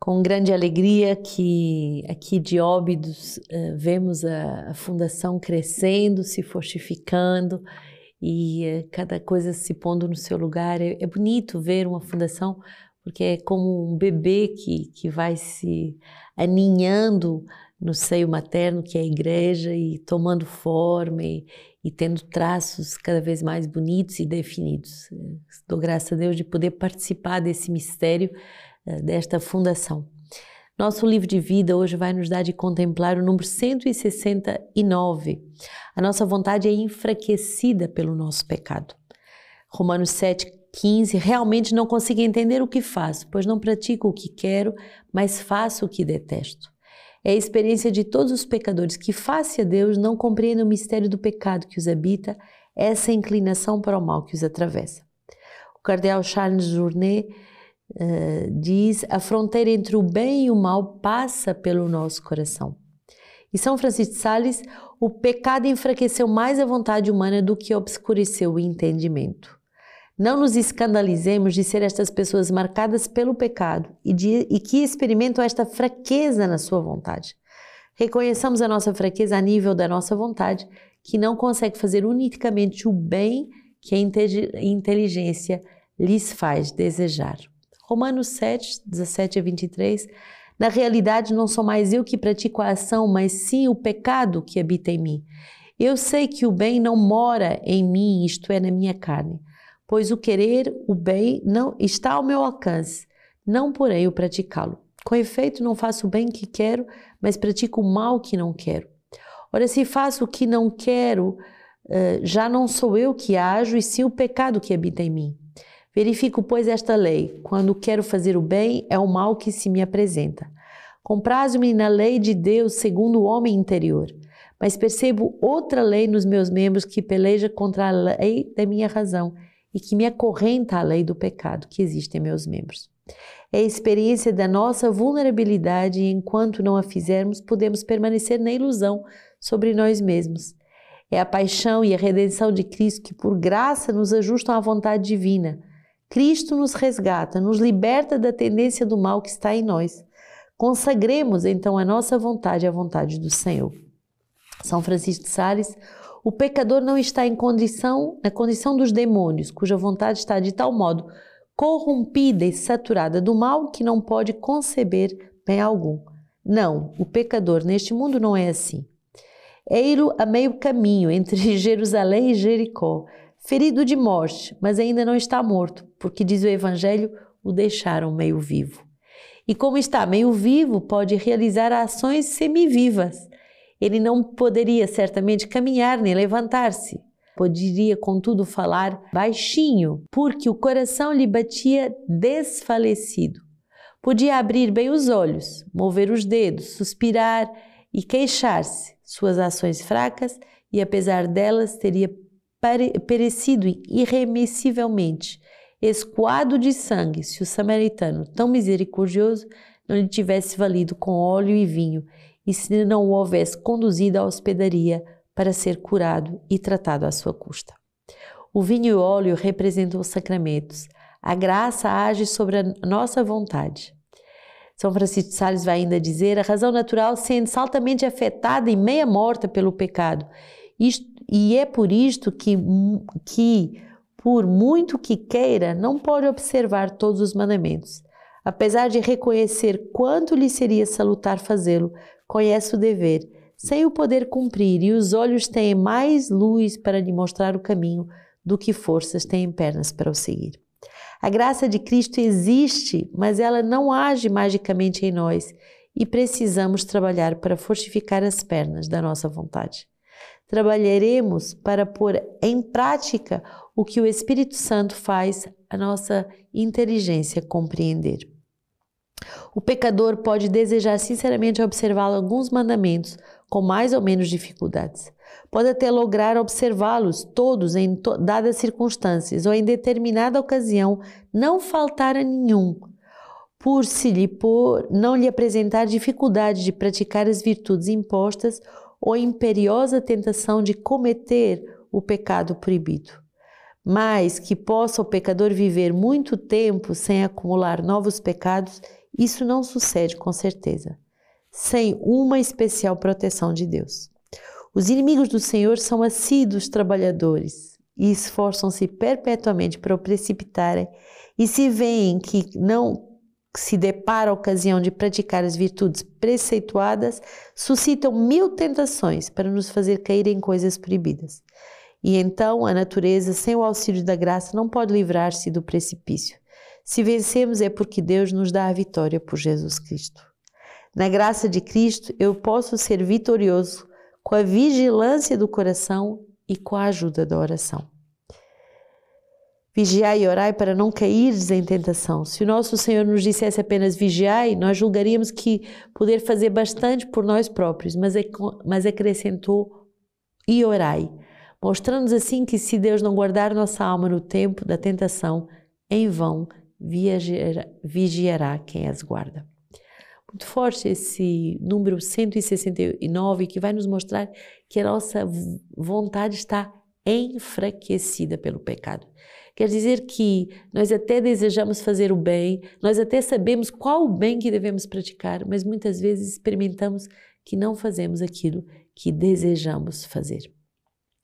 Com grande alegria que aqui de Óbidos uh, vemos a, a, fundação crescendo, se fortificando e uh, cada coisa se pondo no seu lugar. É, é, bonito ver uma fundação porque é como um bebê que, que vai se aninhando no seio materno, que é a igreja, e tomando forma e, e tendo traços cada vez mais bonitos e definidos. Dou graças a Deus de poder participar desse mistério eh, desta fundação. Nosso livro de vida hoje vai nos dar de contemplar o número 169. A nossa vontade é enfraquecida pelo nosso pecado. Romanos 7, 15. Realmente não consigo entender o que faço, pois não pratico o que quero, mas faço o que detesto. É a experiência de todos os pecadores que, face a Deus, não compreendem o mistério do pecado que os habita, essa inclinação para o mal que os atravessa. O cardeal Charles Journet uh, diz: a fronteira entre o bem e o mal passa pelo nosso coração. E São Francisco de Sales, o pecado enfraqueceu mais a vontade humana do que obscureceu o entendimento. Não nos escandalizemos de ser estas pessoas marcadas pelo pecado e, de, e que experimentam esta fraqueza na sua vontade. Reconheçamos a nossa fraqueza a nível da nossa vontade, que não consegue fazer unicamente o bem que a inteligência lhes faz desejar. Romanos 7, 17 a 23. Na realidade, não sou mais eu que pratico a ação, mas sim o pecado que habita em mim. Eu sei que o bem não mora em mim, isto é, na minha carne, pois o querer o bem não está ao meu alcance, não porém o praticá-lo. Com efeito, não faço o bem que quero, mas pratico o mal que não quero. Ora, se faço o que não quero, eh, já não sou eu que ajo, e sim o pecado que habita em mim. Verifico, pois, esta lei: quando quero fazer o bem, é o mal que se me apresenta. Comprazo-me na lei de Deus segundo o homem interior, mas percebo outra lei nos meus membros que peleja contra a lei da minha razão e que me acorrenta à lei do pecado que existe em meus membros. É a experiência da nossa vulnerabilidade e enquanto não a fizermos, podemos permanecer na ilusão sobre nós mesmos. É a paixão e a redenção de Cristo que, por graça, nos ajustam à vontade divina Cristo nos resgata, nos liberta da tendência do mal que está em nós. Consagremos então a nossa vontade à vontade do Senhor. São Francisco de Sales, o pecador não está em condição, na condição dos demônios, cuja vontade está de tal modo corrompida e saturada do mal que não pode conceber bem algum. Não, o pecador neste mundo não é assim. Eiro a meio caminho entre Jerusalém e Jericó, ferido de morte, mas ainda não está morto, porque diz o Evangelho, o deixaram meio vivo. E como está meio vivo, pode realizar ações semivivas. Ele não poderia certamente caminhar nem levantar-se. Poderia, contudo, falar baixinho, porque o coração lhe batia desfalecido. Podia abrir bem os olhos, mover os dedos, suspirar e queixar-se. Suas ações fracas, e apesar delas, teria perecido irremissivelmente, escoado de sangue, se o samaritano, tão misericordioso, não lhe tivesse valido com óleo e vinho, e se não o houvesse conduzido à hospedaria para ser curado e tratado à sua custa. O vinho e o óleo representam os sacramentos. A graça age sobre a nossa vontade. São Francisco de Sales vai ainda dizer: a razão natural sente-se altamente afetada e meia morta pelo pecado. Isto, e é por isto que, que, por muito que queira, não pode observar todos os mandamentos. Apesar de reconhecer quanto lhe seria salutar fazê-lo, conhece o dever, sem o poder cumprir, e os olhos têm mais luz para lhe mostrar o caminho do que forças têm pernas para o seguir. A graça de Cristo existe, mas ela não age magicamente em nós e precisamos trabalhar para fortificar as pernas da nossa vontade trabalharemos para pôr em prática o que o Espírito Santo faz a nossa inteligência compreender. O pecador pode desejar sinceramente observar alguns mandamentos com mais ou menos dificuldades. Pode até lograr observá-los todos em to dadas circunstâncias ou em determinada ocasião não faltar a nenhum, por se lhe por não lhe apresentar dificuldade de praticar as virtudes impostas ou imperiosa tentação de cometer o pecado proibido. Mas que possa o pecador viver muito tempo sem acumular novos pecados, Isso não sucede com certeza, sem uma especial proteção de Deus. Os inimigos do Senhor são assíduos trabalhadores e esforçam-se perpetuamente para o precipitarem, e se veem que não se depara a ocasião de praticar as virtudes preceituadas, suscitam mil tentações para nos fazer cair em coisas proibidas. E então a natureza, sem o auxílio da graça, não pode livrar-se do precipício. Se vencemos é porque Deus nos dá a vitória por Jesus Cristo. Na graça de Cristo, eu posso ser vitorioso com a vigilância do coração e com a ajuda da oração. Vigiai e orai para não cairdes em tentação. Se o nosso Senhor nos dissesse apenas vigiai, nós julgaríamos que poder fazer bastante por nós próprios, mas, mas acrescentou e orai, mostrando-nos assim que se Deus não guardar nossa alma no tempo da tentação, em vão vigiará quem as guarda. Muito forte esse número 169 que vai nos mostrar que a nossa vontade está enfraquecida pelo pecado. Quer dizer que nós até desejamos fazer o bem, nós até sabemos qual o bem que devemos praticar, mas muitas vezes experimentamos que não fazemos aquilo que desejamos fazer.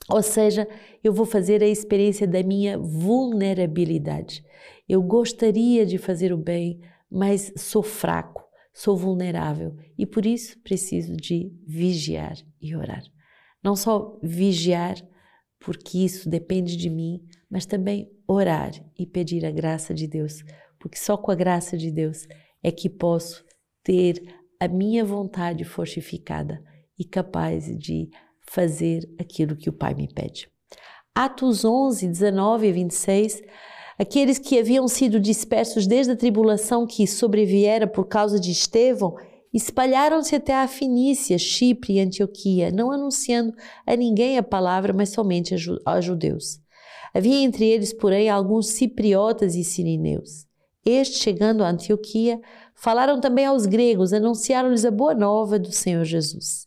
Ou seja, eu vou fazer a experiência da minha vulnerabilidade. Eu gostaria de fazer o bem, mas sou fraco, sou vulnerável e por isso preciso de vigiar e orar. Não só vigiar, porque isso depende de mim, mas também orar e pedir a graça de Deus, porque só com a graça de Deus é que posso ter a minha vontade fortificada e capaz de fazer aquilo que o Pai me pede. Atos 11, 19 e 26 Aqueles que haviam sido dispersos desde a tribulação que sobreviera por causa de Estevão espalharam-se até a Finícia, Chipre e Antioquia, não anunciando a ninguém a palavra, mas somente a judeus. Havia entre eles, porém, alguns cipriotas e sirineus. Estes, chegando a Antioquia, falaram também aos gregos, anunciaram-lhes a boa nova do Senhor Jesus.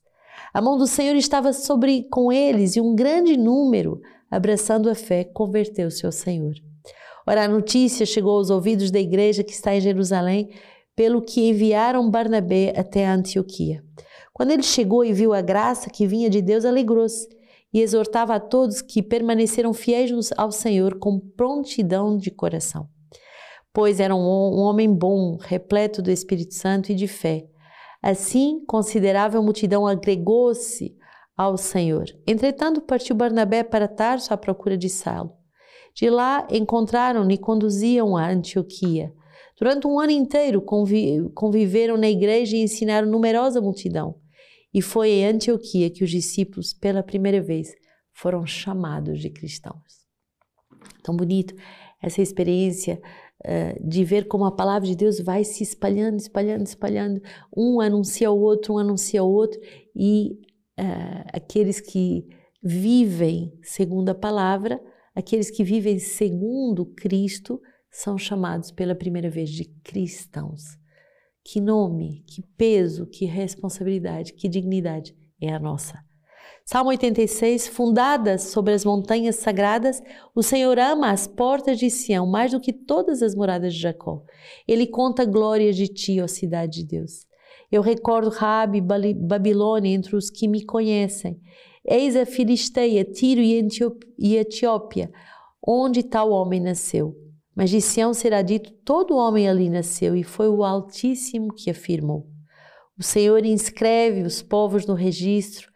A mão do Senhor estava sobre com eles e um grande número, abraçando a fé, converteu-se ao Senhor. Ora, a notícia chegou aos ouvidos da igreja que está em Jerusalém, pelo que enviaram Barnabé até a Antioquia. Quando ele chegou e viu a graça que vinha de Deus, alegrou-se e exortava a todos que permaneceram fiéis ao Senhor com prontidão de coração. Pois era um, homem bom, repleto do Espírito Santo e de fé. Assim, considerável multidão agregou-se ao Senhor. Entretanto, partiu Barnabé para Tarso à procura de Saulo. De lá encontraram-no e conduziam a Antioquia. Durante um ano inteiro convi conviveram na igreja e ensinaram numerosa multidão. E foi em Antioquia que os discípulos, pela primeira vez, foram chamados de cristãos. Tão bonito essa experiência uh, de ver como a palavra de Deus vai se espalhando, espalhando, espalhando. Um anuncia o outro, um anuncia o outro, e uh, aqueles que vivem segundo a palavra, aqueles que vivem segundo Cristo, são chamados pela primeira vez de cristãos. Que nome, que peso, que responsabilidade, que dignidade é a nossa. Salmo 86, fundadas sobre as montanhas sagradas, o Senhor ama as portas de Sião mais do que todas as moradas de Jacó. Ele conta glórias de ti, ó cidade de Deus. Eu recordo Rabi, Babilônia entre os que me conhecem. Eis a Filisteia, Tiro e Etiópia, onde tal homem nasceu. Mas de Sião será dito: todo homem ali nasceu, e foi o Altíssimo que afirmou. O Senhor inscreve os povos no registro.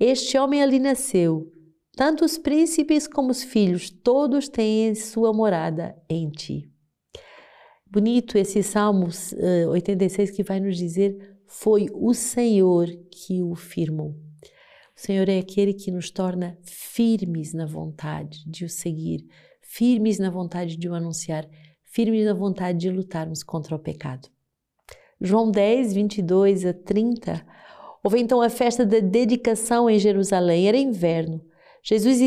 Este homem ali nasceu. Tanto os príncipes como os filhos, todos têm sua morada em ti. Bonito esse Salmo 86 que vai nos dizer: foi o Senhor que o firmou. O Senhor é aquele que nos torna firmes na vontade de o seguir, firmes na vontade de o anunciar, firmes na vontade de lutarmos contra o pecado. João 10, 22 a 30. Houve então a festa da dedicação em Jerusalém, era inverno. Jesus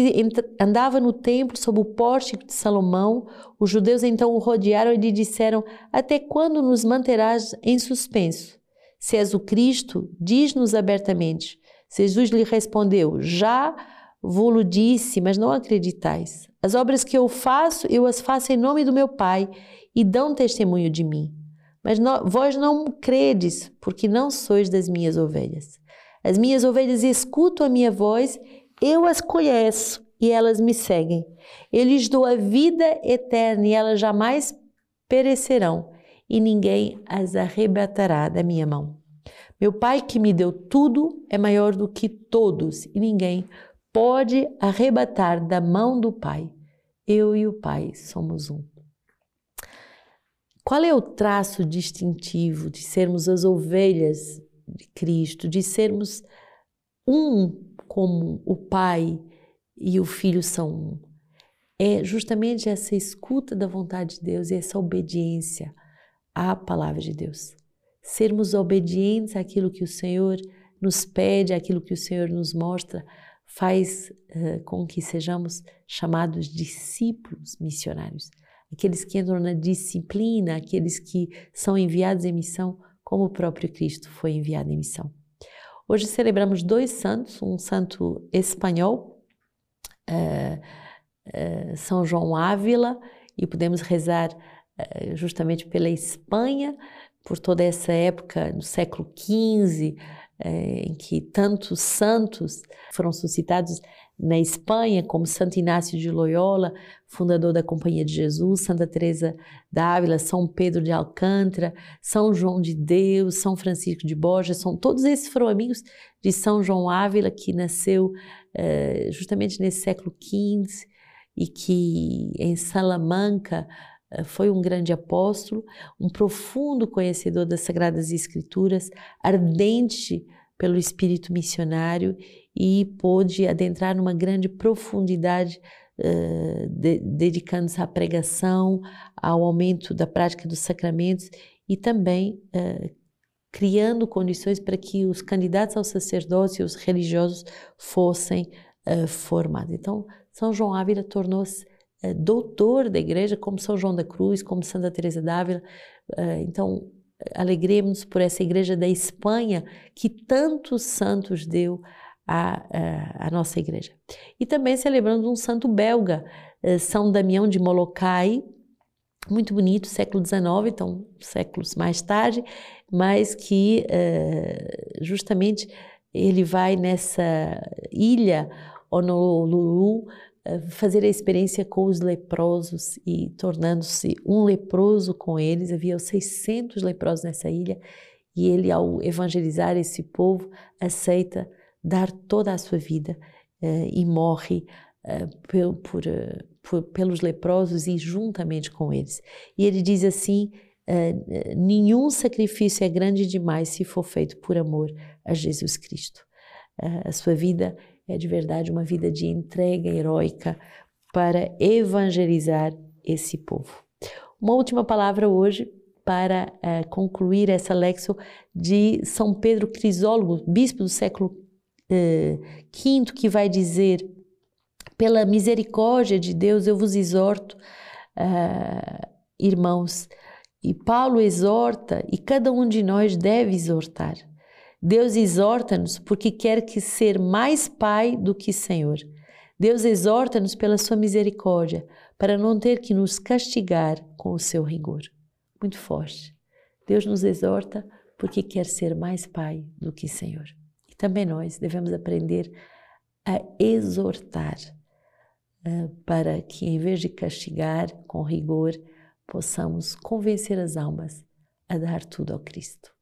andava no templo sob o pórtico de Salomão. Os judeus então o rodearam e lhe disseram: Até quando nos manterás em suspenso? Se és o Cristo, diz-nos abertamente. Jesus lhe respondeu: Já vou-lo disse, mas não acreditais. As obras que eu faço, eu as faço em nome do meu Pai e dão testemunho de mim. Mas vós não credes, porque não sois das minhas ovelhas. As minhas ovelhas escutam a minha voz, eu as conheço e elas me seguem. Eu lhes dou a vida eterna e elas jamais perecerão, e ninguém as arrebatará da minha mão. Meu Pai que me deu tudo é maior do que todos, e ninguém pode arrebatar da mão do Pai. Eu e o Pai somos um. Qual é o traço distintivo de sermos as ovelhas de Cristo, de sermos um como o Pai e o Filho são um? É justamente essa escuta da vontade de Deus e essa obediência à palavra de Deus. Sermos obedientes àquilo que o Senhor nos pede, àquilo que o Senhor nos mostra, faz uh, com que sejamos chamados discípulos missionários aqueles que entram na disciplina, aqueles que são enviados em missão, como o próprio Cristo foi enviado em missão. Hoje celebramos dois santos, um santo espanhol, uh, uh, São João Ávila, e podemos rezar justamente pela Espanha, por toda essa época, no século XV, em que tantos santos foram suscitados na Espanha, como Santo Inácio de Loyola, fundador da Companhia de Jesus, Santa Teresa d'Ávila, São Pedro de Alcântara, São João de Deus, São Francisco de Borja, são todos esses foram amigos de São João Ávila, que nasceu uh, justamente nesse século XV e que em Salamanca foi um grande apóstolo, um profundo conhecedor das Sagradas Escrituras, ardente pelo espírito missionário e pôde adentrar numa grande profundidade, uh, de, dedicando-se à pregação, ao aumento da prática dos sacramentos e também uh, criando condições para que os candidatos ao sacerdócio e os religiosos fossem uh, formados. Então, São João Ávila tornou-se doutor da igreja, como São João da Cruz, como Santa Teresa d'Ávila. então, alegremos por essa igreja da Espanha que tantos santos deu a, a, a nossa igreja. E também celebrando um santo belga, São Damião de Molokai, muito bonito, século XIX, então séculos mais tarde, mas que justamente ele vai nessa ilha Honolulu fazer a experiência com os leprosos e tornando-se um leproso com eles. Havia 600 leprosos nessa ilha e ele, ao evangelizar esse povo, aceita dar toda a sua vida uh, e morre uh, por, por, uh, por, pelos leprosos e juntamente com eles. E ele diz assim: nenhum sacrifício é grande demais se for feito por amor a Jesus Cristo. a sua vida é de verdade uma vida de entrega heróica para evangelizar esse povo. Uma última palavra hoje para concluir essa lexo de São Pedro Crisólogo, bispo do século uh, quinto que vai dizer: pela misericórdia de Deus eu vos exorto, uh, irmãos. E Paulo exorta, e cada um de nós deve exortar. Deus exorta-nos porque quer que ser mais Pai do que Senhor. Deus exorta-nos pela sua misericórdia, para não ter que nos castigar com o seu rigor. Muito forte. Deus nos exorta porque quer ser mais Pai do que Senhor. Também nós devemos aprender a exortar uh, para que, em vez de castigar com rigor, possamos convencer as almas a dar tudo ao Cristo.